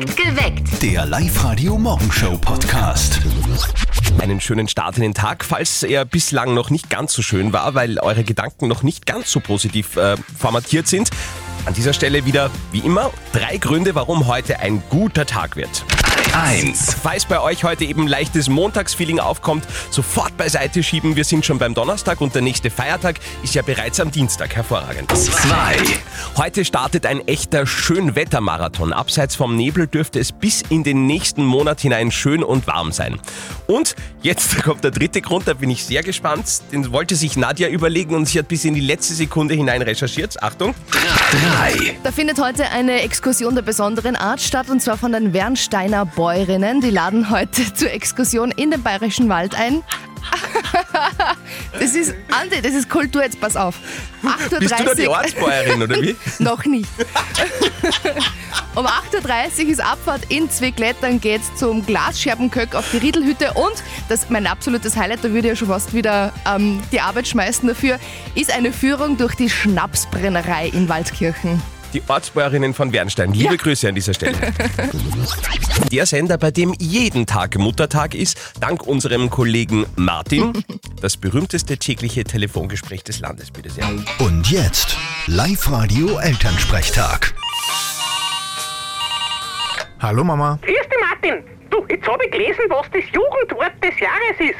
Geweckt. Der Live-Radio-Morgenshow-Podcast. Einen schönen Start in den Tag, falls er bislang noch nicht ganz so schön war, weil eure Gedanken noch nicht ganz so positiv äh, formatiert sind. An dieser Stelle wieder, wie immer, drei Gründe, warum heute ein guter Tag wird. 1. Falls bei euch heute eben leichtes Montagsfeeling aufkommt, sofort beiseite schieben. Wir sind schon beim Donnerstag und der nächste Feiertag ist ja bereits am Dienstag. Hervorragend. 2. Heute startet ein echter Schönwettermarathon. Abseits vom Nebel dürfte es bis in den nächsten Monat hinein schön und warm sein. Und jetzt kommt der dritte Grund, da bin ich sehr gespannt. Den wollte sich Nadja überlegen und sie hat bis in die letzte Sekunde hinein recherchiert. Achtung. 3. Da findet heute eine Exkursion der besonderen Art statt und zwar von den Wernsteiner Bäuerinnen. Die laden heute zur Exkursion in den Bayerischen Wald ein. Das ist, Andi, das ist Kultur, jetzt pass auf. 8.30 Bist du da die Uhr. Ortsbäuerin, oder wie? Noch nicht. um 8.30 Uhr ist Abfahrt in Zweiglettern geht's zum Glasscherbenköck auf die Riedelhütte und das mein absolutes Highlight, da würde ich ja schon fast wieder ähm, die Arbeit schmeißen dafür, ist eine Führung durch die Schnapsbrennerei in Waldkirchen. Die Ortsbäuerinnen von Wernstein. Liebe Ja. Grüße an dieser Stelle. Der Sender, bei dem jeden Tag Muttertag ist, dank unserem Kollegen Martin. Das berühmteste tägliche Telefongespräch des Landes, bitte sehr. Und jetzt Live-Radio-Elternsprechtag. Hallo Mama. Grüß dich, Martin. Du, jetzt habe ich gelesen, was das Jugendwort des Jahres ist.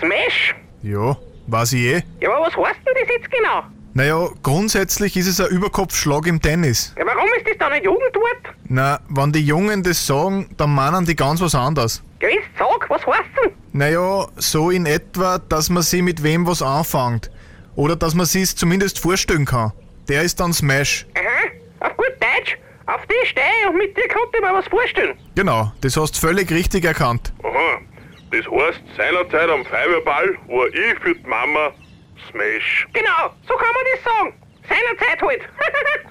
Smash. Ja, weiß ich eh. Ja, aber was heißt denn das jetzt genau? Naja, grundsätzlich ist es ein Überkopfschlag im Tennis. Ja, warum ist das dann ein Jugendwort? Na, wenn die Jungen das sagen, dann meinen die ganz was anderes. Ja, jetzt sag, was heißt denn? Naja, so in etwa, dass man sie mit wem was anfängt. Oder dass man sie es zumindest vorstellen kann. Der ist dann Smash. Aha, auf gut Deutsch. Auf die stehe ich und mit dir konnte ich mir was vorstellen. Genau, das hast du völlig richtig erkannt. Aha, das heißt, seinerzeit am Feuerball war ich für die Mama Smash. Genau, so kann man das sagen. Seinerzeit halt.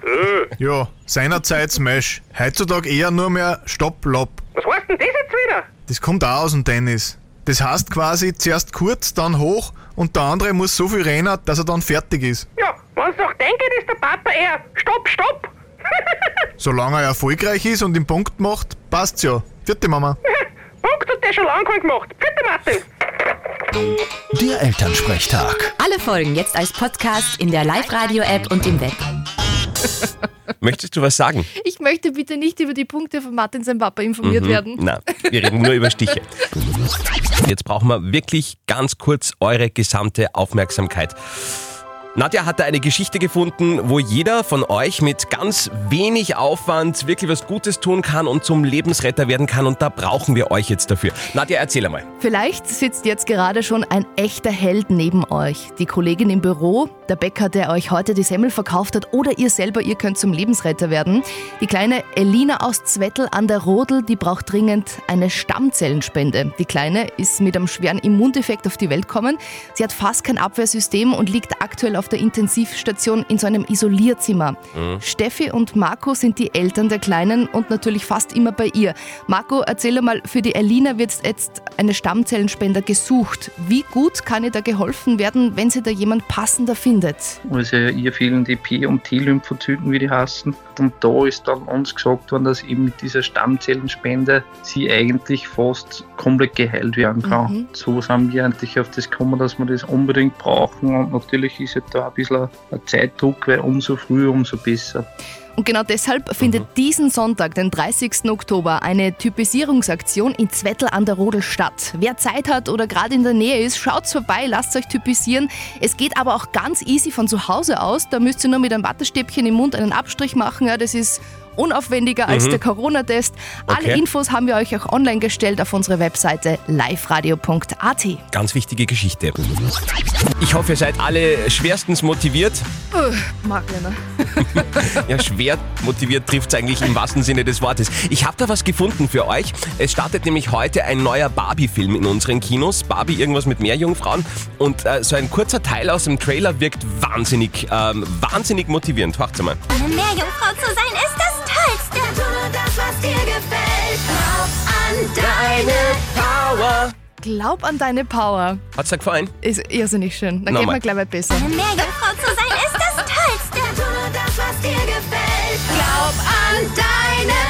Äh, Ja, seinerzeit Smash. Heutzutage eher nur mehr Stopp-Lopp. was heißt denn das jetzt wieder? Das kommt auch aus dem Tennis. Das heißt quasi zuerst kurz, dann hoch und der andere muss so viel rennen, dass er dann fertig ist. Ja, wenn's doch denke, ist der Papa eher Stopp, Stopp. Solange er erfolgreich ist und den Punkt macht, passt's ja. Vierte Mama. Punkt hat der schon lange gemacht. Bitte, Martin. Der Elternsprechtag. Alle Folgen jetzt als Podcast in der Live-Radio-App und im Web. Möchtest du was sagen? Ich möchte bitte nicht über die Punkte von Martin sein Papa informiert werden. Na, wir reden nur über Stiche. Jetzt brauchen wir wirklich ganz kurz eure gesamte Aufmerksamkeit. Nadja hat da eine Geschichte gefunden, wo jeder von euch mit ganz wenig Aufwand wirklich was Gutes tun kann und zum Lebensretter werden kann und da brauchen wir euch jetzt dafür. Nadja, erzähl einmal. Vielleicht sitzt jetzt gerade schon ein echter Held neben euch. Die Kollegin im Büro, der Bäcker, der euch heute die Semmel verkauft hat oder ihr selber, ihr könnt zum Lebensretter werden. Die kleine Elina aus Zwettel an der Rodel, die braucht dringend eine Stammzellenspende. Die Kleine ist mit einem schweren Immundefekt auf die Welt gekommen. Sie hat fast kein Abwehrsystem und liegt aktuell auf der Intensivstation in so einem Isolierzimmer. Steffi und Marco sind die Eltern der Kleinen und natürlich fast immer bei ihr. Marco, erzähl einmal, für die Elina wird jetzt eine Stammzellenspender gesucht. Wie gut kann ihr da geholfen werden, wenn sie da jemand passender findet? Also ihr fehlen die P- und T-Lymphozyten, wie die heißen. Und da ist dann uns gesagt worden, dass eben mit dieser Stammzellenspende sie eigentlich fast komplett geheilt werden kann. Mhm. So sind wir eigentlich auf das gekommen, dass wir das unbedingt brauchen. Und natürlich ist ja da ein bisschen ein Zeitdruck, weil umso früher, umso besser. Und genau deshalb findet diesen Sonntag, den 30. Oktober, eine Typisierungsaktion in Zwettel an der Rodel statt. Wer Zeit hat oder gerade in der Nähe ist, schaut's vorbei, lasst euch typisieren. Es geht aber auch ganz easy von zu Hause aus. Da müsst ihr nur mit einem Wattestäbchen im Mund einen Abstrich machen. Ja, das ist unaufwendiger als der Corona-Test. Alle Okay. Infos haben wir euch auch online gestellt auf unsere Webseite liveradio.at. Ganz wichtige Geschichte. Ich hoffe, ihr seid alle schwerstens motiviert. Marlene. Ja, schwer motiviert trifft es eigentlich im wahrsten Sinne des Wortes. Ich habe da was gefunden für euch. Es startet nämlich heute ein neuer Barbie-Film in unseren Kinos. Barbie irgendwas mit Meerjungfrauen. Und äh, so ein kurzer Teil aus dem Trailer wirkt wahnsinnig, ähm, wahnsinnig motivierend. Hört's mal. Eine Meerjungfrau zu sein ist das was dir gefällt. Glaub an deine Power. Glaub an deine Power. Hat's dir gefallen? Ist irrsinnig schön. Dann geht Nochmal. mir gleich mal besser. Eine Meerjungfrau zu sein ist das Tollste. Tu nur das, was dir gefällt. Glaub an deine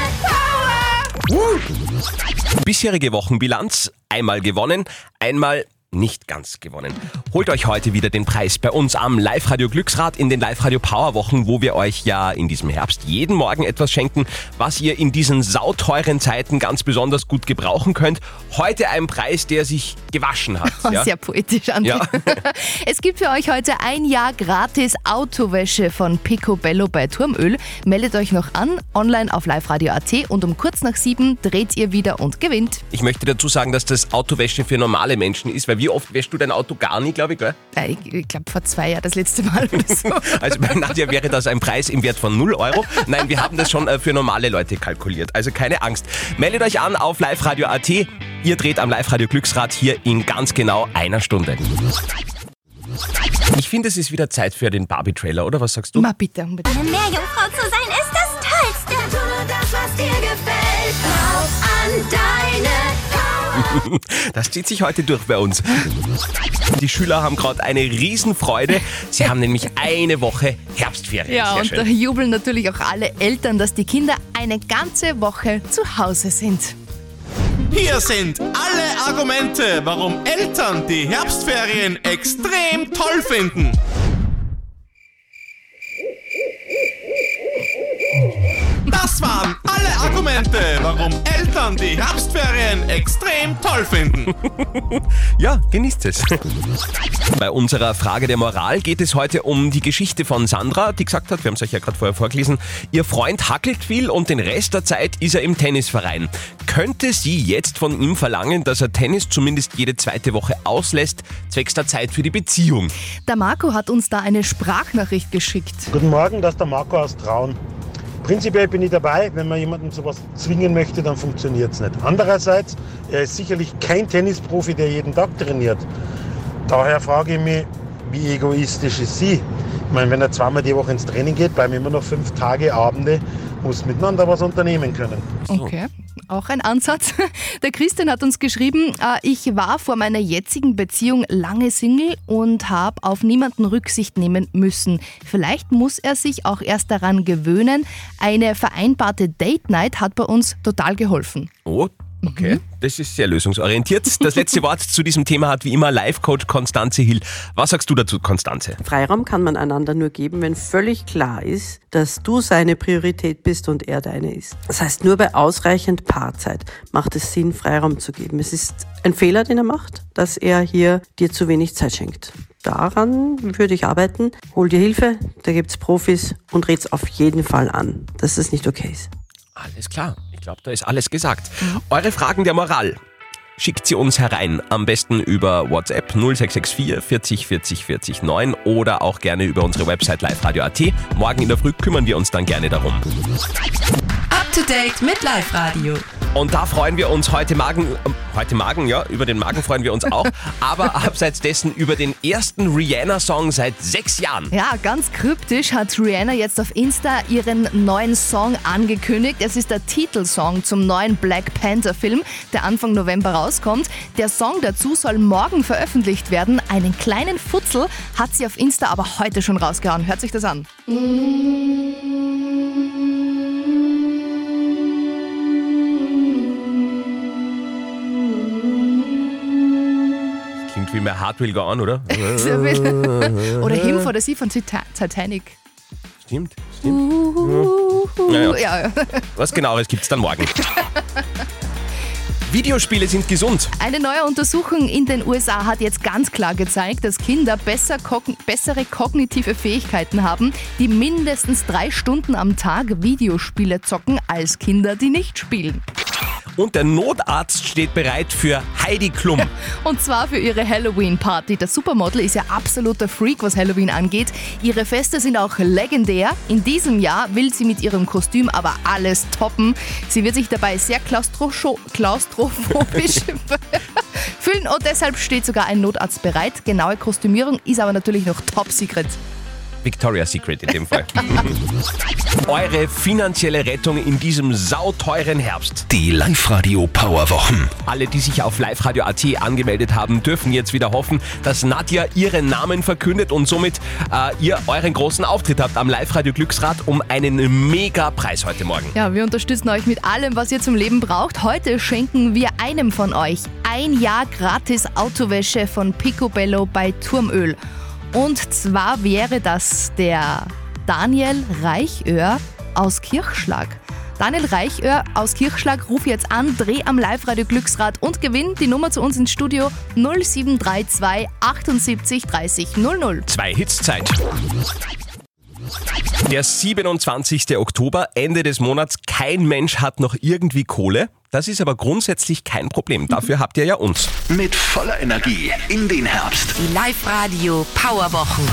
Power. bisherige Wochenbilanz. Einmal gewonnen, einmal nicht ganz gewonnen. Holt euch heute wieder den Preis bei uns am Live-Radio Glücksrad in den Live-Radio Power Wochen, wo wir euch ja in diesem Herbst jeden Morgen etwas schenken, was ihr in diesen sauteuren Zeiten ganz besonders gut gebrauchen könnt. Heute ein Preis, der sich gewaschen hat. Oh, ja? Sehr poetisch, Andi. Ja. Es gibt für euch heute ein Jahr gratis Autowäsche von Picobello bei Turmöl. Meldet euch noch an, online auf liveradio.at und um kurz nach sieben dreht ihr wieder und gewinnt. Ich möchte dazu sagen, dass das Autowäsche für normale Menschen ist, weil wie oft wäschst du dein Auto gar nie, glaube ich, gell? Äh, Ich, ich glaube vor zwei Jahren das letzte Mal oder so. Also bei Nadja wäre das ein Preis im Wert von 0 Euro. Nein, wir haben das schon äh, für normale Leute kalkuliert. Also keine Angst. Meldet euch an auf liveradio.at. Ihr dreht am Live-Radio Glücksrad hier in ganz genau einer Stunde. Ich finde, es ist wieder Zeit für den Barbie-Trailer, oder? Was sagst du? Ma bitte, unbedingt. Eine Meerjungfrau zu sein Das zieht sich heute durch bei uns. Die Schüler haben gerade eine Riesenfreude. Sie haben nämlich eine Woche Herbstferien. Ja, Sehr und da schön. jubeln natürlich auch alle Eltern, dass die Kinder eine ganze Woche zu Hause sind. Hier sind alle Argumente, warum Eltern die Herbstferien extrem toll finden. Das waren alle Argumente, warum Eltern die Herbstferien extrem toll finden. Ja, genießt es. Bei unserer Frage der Moral geht es heute um die Geschichte von Sandra, die gesagt hat, wir haben es euch ja gerade vorher vorgelesen, ihr Freund hackelt viel und den Rest der Zeit ist er im Tennisverein. Könnte sie jetzt von ihm verlangen, dass er Tennis zumindest jede zweite Woche auslässt, zwecks der Zeit für die Beziehung? Der Marco hat uns da eine Sprachnachricht geschickt. Guten Morgen, das ist der Marco aus Traun. Prinzipiell bin ich dabei, wenn man jemanden zu was zwingen möchte, dann funktioniert es nicht. Andererseits, er ist sicherlich kein Tennisprofi, der jeden Tag trainiert. Daher frage ich mich, wie egoistisch ist sie? Ich meine, wenn er zweimal die Woche ins Training geht, bleiben immer noch fünf Tage, Abende, muss miteinander was unternehmen können. Okay, auch ein Ansatz. Der Christian hat uns geschrieben, äh, ich war vor meiner jetzigen Beziehung lange Single und habe auf niemanden Rücksicht nehmen müssen. Vielleicht muss er sich auch erst daran gewöhnen. Eine vereinbarte Date Night hat bei uns total geholfen. Oh, okay. Das ist sehr lösungsorientiert. Das letzte Wort zu diesem Thema hat wie immer Live-Coach Konstanze Hill. Was sagst du dazu, Konstanze? Freiraum kann man einander nur geben, wenn völlig klar ist, dass du seine Priorität bist und er deine ist. Das heißt, nur bei ausreichend Paarzeit macht es Sinn, Freiraum zu geben. Es ist ein Fehler, den er macht, dass er hier dir zu wenig Zeit schenkt. Daran würde ich arbeiten. Hol dir Hilfe, da gibt's Profis und red's auf jeden Fall an, dass das nicht okay ist. Alles klar. Ich glaube, da ist alles gesagt. Eure Fragen der Moral. Schickt sie uns herein. Am besten über WhatsApp 0664 40 40 40 9 oder auch gerne über unsere Website liveradio.at. Morgen in der Früh kümmern wir uns dann gerne darum. Up to date mit Live Radio. Und da freuen wir uns heute Magen, ähm, heute Magen, ja, über den Magen freuen wir uns auch, aber abseits dessen über den ersten Rihanna-Song seit sechs Jahren. Ja, ganz kryptisch hat Rihanna jetzt auf Insta ihren neuen Song angekündigt. Es ist der Titelsong zum neuen Black Panther-Film, der Anfang November rauskommt. Der Song dazu soll morgen veröffentlicht werden. Einen kleinen Futzel hat sie auf Insta aber heute schon rausgehauen. Hört sich das an. Klingt wie mehr Heart Will Go On, oder? Oder Him for the Sea von Tita- Titanic. Stimmt, stimmt. Ja, ja. Ja, ja. Was genaueres gibt's dann morgen. Videospiele sind gesund. Eine neue Untersuchung in den USA hat jetzt ganz klar gezeigt, dass Kinder besser kogn bessere kognitive Fähigkeiten haben, die mindestens drei Stunden am Tag Videospiele zocken, als Kinder, die nicht spielen. Und der Notarzt steht bereit für Heidi Klum. Und zwar für ihre Halloween-Party. Das Supermodel ist ja absoluter Freak, was Halloween angeht. Ihre Feste sind auch legendär. In diesem Jahr will sie mit ihrem Kostüm aber alles toppen. Sie wird sich dabei sehr klaustro klaustrophobisch fühlen und deshalb steht sogar ein Notarzt bereit. Genaue Kostümierung ist aber natürlich noch top secret. Victoria's Secret in dem Fall. Eure finanzielle Rettung in diesem sauteuren Herbst. Die Live-Radio Powerwochen. Alle, die sich auf liveradio.at angemeldet haben, dürfen jetzt wieder hoffen, dass Nadja ihren Namen verkündet und somit äh, ihr euren großen Auftritt habt am Live-Radio Glücksrad um einen Mega-Preis heute Morgen. Ja, wir unterstützen euch mit allem, was ihr zum Leben braucht. Heute schenken wir einem von euch ein Jahr gratis Autowäsche von Picobello bei Turmöl. Und zwar wäre das der Daniel Reichöhr aus Kirchschlag. Daniel Reichöhr aus Kirchschlag, ruf jetzt an, dreh am Live-Radio Glücksrad und gewinn die Nummer zu uns ins Studio 0732 78 30 00. Zwei Hits Zeit. Der 27. Oktober, Ende des Monats. Kein Mensch hat noch irgendwie Kohle. Das ist aber grundsätzlich kein Problem. Dafür habt ihr ja uns. Mit voller Energie in den Herbst. Die Live-Radio Powerwochen.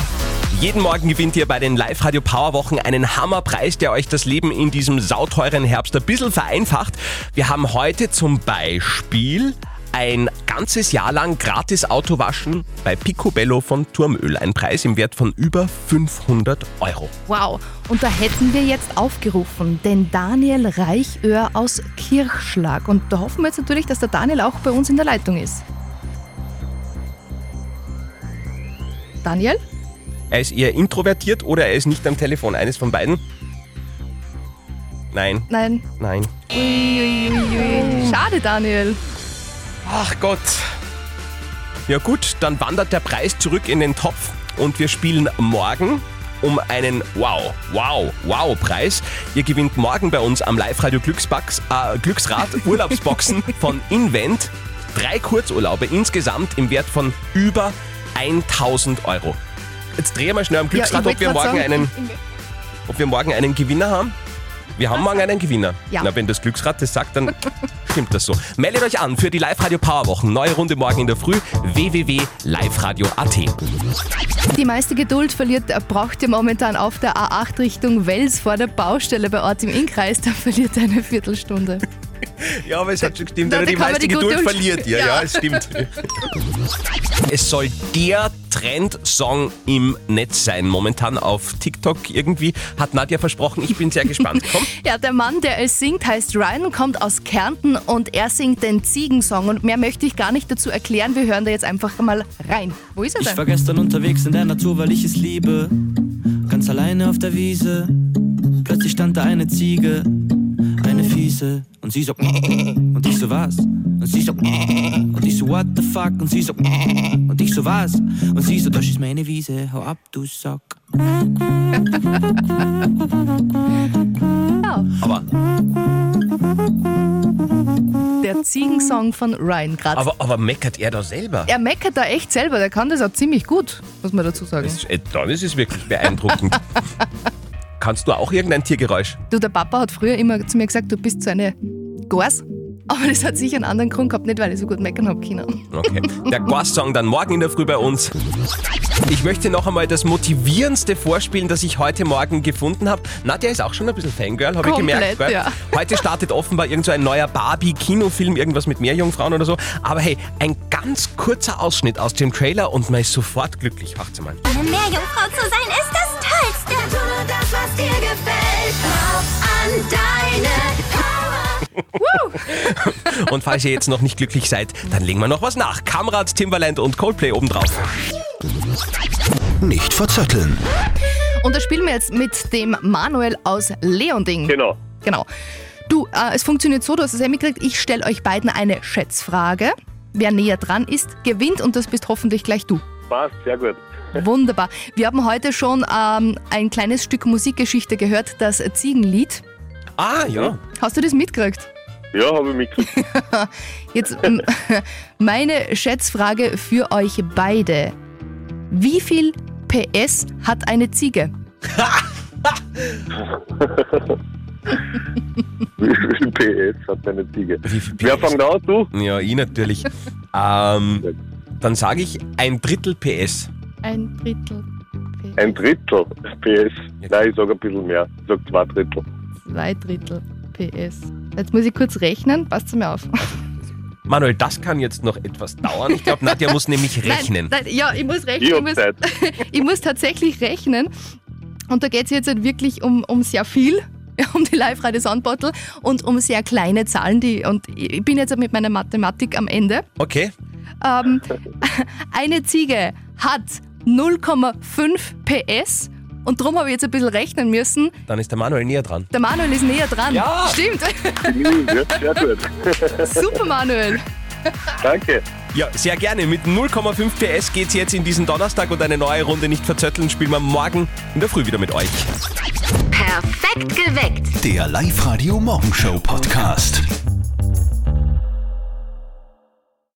Jeden Morgen gewinnt ihr bei den Live-Radio Powerwochen einen Hammerpreis, der euch das Leben in diesem sauteuren Herbst ein bisschen vereinfacht. Wir haben heute zum Beispiel ein ganzes Jahr lang gratis Autowaschen bei Picobello von Turmöl. Ein Preis im Wert von über 500 Euro. Wow, und da hätten wir jetzt aufgerufen, den Daniel Reichöhr aus Kirchschlag. Und da hoffen wir jetzt natürlich, dass der Daniel auch bei uns in der Leitung ist. Daniel? Er ist eher introvertiert oder er ist nicht am Telefon. Eines von beiden? Nein. Nein. Nein. Ui, ui, ui, ui. Schade, Daniel. Ach Gott. Ja gut, dann wandert der Preis zurück in den Topf und wir spielen morgen um einen Wow, Wow, Wow Preis. Ihr gewinnt morgen bei uns am Live-Radio äh, Glücksrad Urlaubsboxen von Invent. Drei Kurzurlaube insgesamt im Wert von über 1000 Euro. Jetzt drehen wir schnell am Glücksrad, Ja, ob, wir morgen sagen, einen, ob wir morgen einen Gewinner haben. Wir haben morgen einen Gewinner. Ja. Na, wenn das Glücksrad das sagt, dann stimmt das so. Meldet euch an für die Live-Radio Powerwochen. Neue Runde morgen in der Früh. www.liveradio.at. Die meiste Geduld verliert, braucht ihr momentan auf der A8 Richtung Wels vor der Baustelle bei Ort im Innkreis. Da verliert ihr eine Viertelstunde. Ja, aber es hat schon gestimmt, oder da die meiste Geduld Ul- verliert. Ja, ja, Ja. es stimmt. Es soll der Trendsong im Netz sein. Momentan auf TikTok irgendwie. Hat Nadja versprochen. Ich bin sehr gespannt. Komm. Ja, der Mann, der es singt, heißt Ryan, kommt aus Kärnten und er singt den Ziegensong. Und mehr möchte ich gar nicht dazu erklären. Wir hören da jetzt einfach mal rein. Wo ist er Ich denn? war gestern unterwegs in der Natur, weil ich es liebe. Ganz alleine auf der Wiese. Plötzlich stand da eine Ziege, eine fiese. Und sie so, und ich so was? Und sie so, und ich so, what the fuck? Und sie so, und ich so was? Und sie so, das ist meine Wiese, hau ab, du Sack. Ja, Aber, der Ziegensong von Ryan gerade. aber, aber meckert er da selber? Er meckert da echt selber, der kann das auch ziemlich gut, muss man dazu sagen. Das, äh, dann ist es wirklich beeindruckend. Kannst du auch irgendein Tiergeräusch? Du, der Papa hat früher immer zu mir gesagt, du bist so eine Gors. Aber das hat sicher einen anderen Grund gehabt, nicht weil ich so gut meckern habe können. Okay. Der Ghost-Song dann morgen in der Früh bei uns. Ich möchte noch einmal das motivierendste vorspielen, das ich heute Morgen gefunden habe. Nadja ist auch schon ein bisschen Fangirl, habe ich gemerkt. Gell? ja. Heute startet offenbar irgend so ein neuer Barbie-Kinofilm, irgendwas mit Meerjungfrauen oder so. Aber hey, ein ganz kurzer Ausschnitt aus dem Trailer und man ist sofort glücklich. Macht's mal. Eine Meerjungfrau zu sein ist das Tollste. Tu nur das, was dir gefällt. Glaub an deine. Und falls ihr jetzt noch nicht glücklich seid, dann legen wir noch was nach. Kamrad, Timbaland und Coldplay obendrauf. Nicht verzetteln. Und da spielen wir jetzt mit dem Manuel aus Leonding. Genau. Genau. Du, äh, es funktioniert so, du hast es ja mitgekriegt, ich stelle euch beiden eine Schätzfrage. Wer näher dran ist, gewinnt und das bist hoffentlich gleich du. Passt, sehr gut. Wunderbar. Wir haben heute schon ähm, ein kleines Stück Musikgeschichte gehört, das Ziegenlied. Ah, ja. Hast du das mitgekriegt? Ja, habe ich mitgekriegt. Jetzt meine Schätzfrage für euch beide. Wie viel PS hat eine Ziege? Wie viel PS hat deine Ziege? Wer fängt an, du? Ja, ich natürlich. ähm, dann sage ich ein Drittel PS. Ein Drittel. Ein Drittel PS. Nein, ich sage ein bisschen mehr. Ich sage zwei Drittel. Zwei Drittel PS. Jetzt muss ich kurz rechnen, passt mir auf. Manuel, das kann jetzt noch etwas dauern. Ich glaube, Nadja muss nämlich rechnen. Nein, nein, ja, ich muss rechnen. Ich muss, ich muss tatsächlich rechnen. Und da geht es jetzt halt wirklich um, um sehr viel, um die Live-Radio Soundbottle und um sehr kleine Zahlen. Die, und ich bin jetzt mit meiner Mathematik am Ende. Okay. Ähm, eine Ziege hat 0,5 PS und darum habe ich jetzt ein bisschen rechnen müssen. Dann ist der Manuel näher dran. Der Manuel ist näher dran. Ja. Stimmt. Ja, sehr gut. Super, Manuel. Danke. Ja, sehr gerne. Mit 0,5 PS geht's jetzt in diesen Donnerstag und eine neue Runde nicht verzötteln. Spielen wir morgen in der Früh wieder mit euch. Perfekt geweckt. Der Live-Radio Morgenshow Podcast.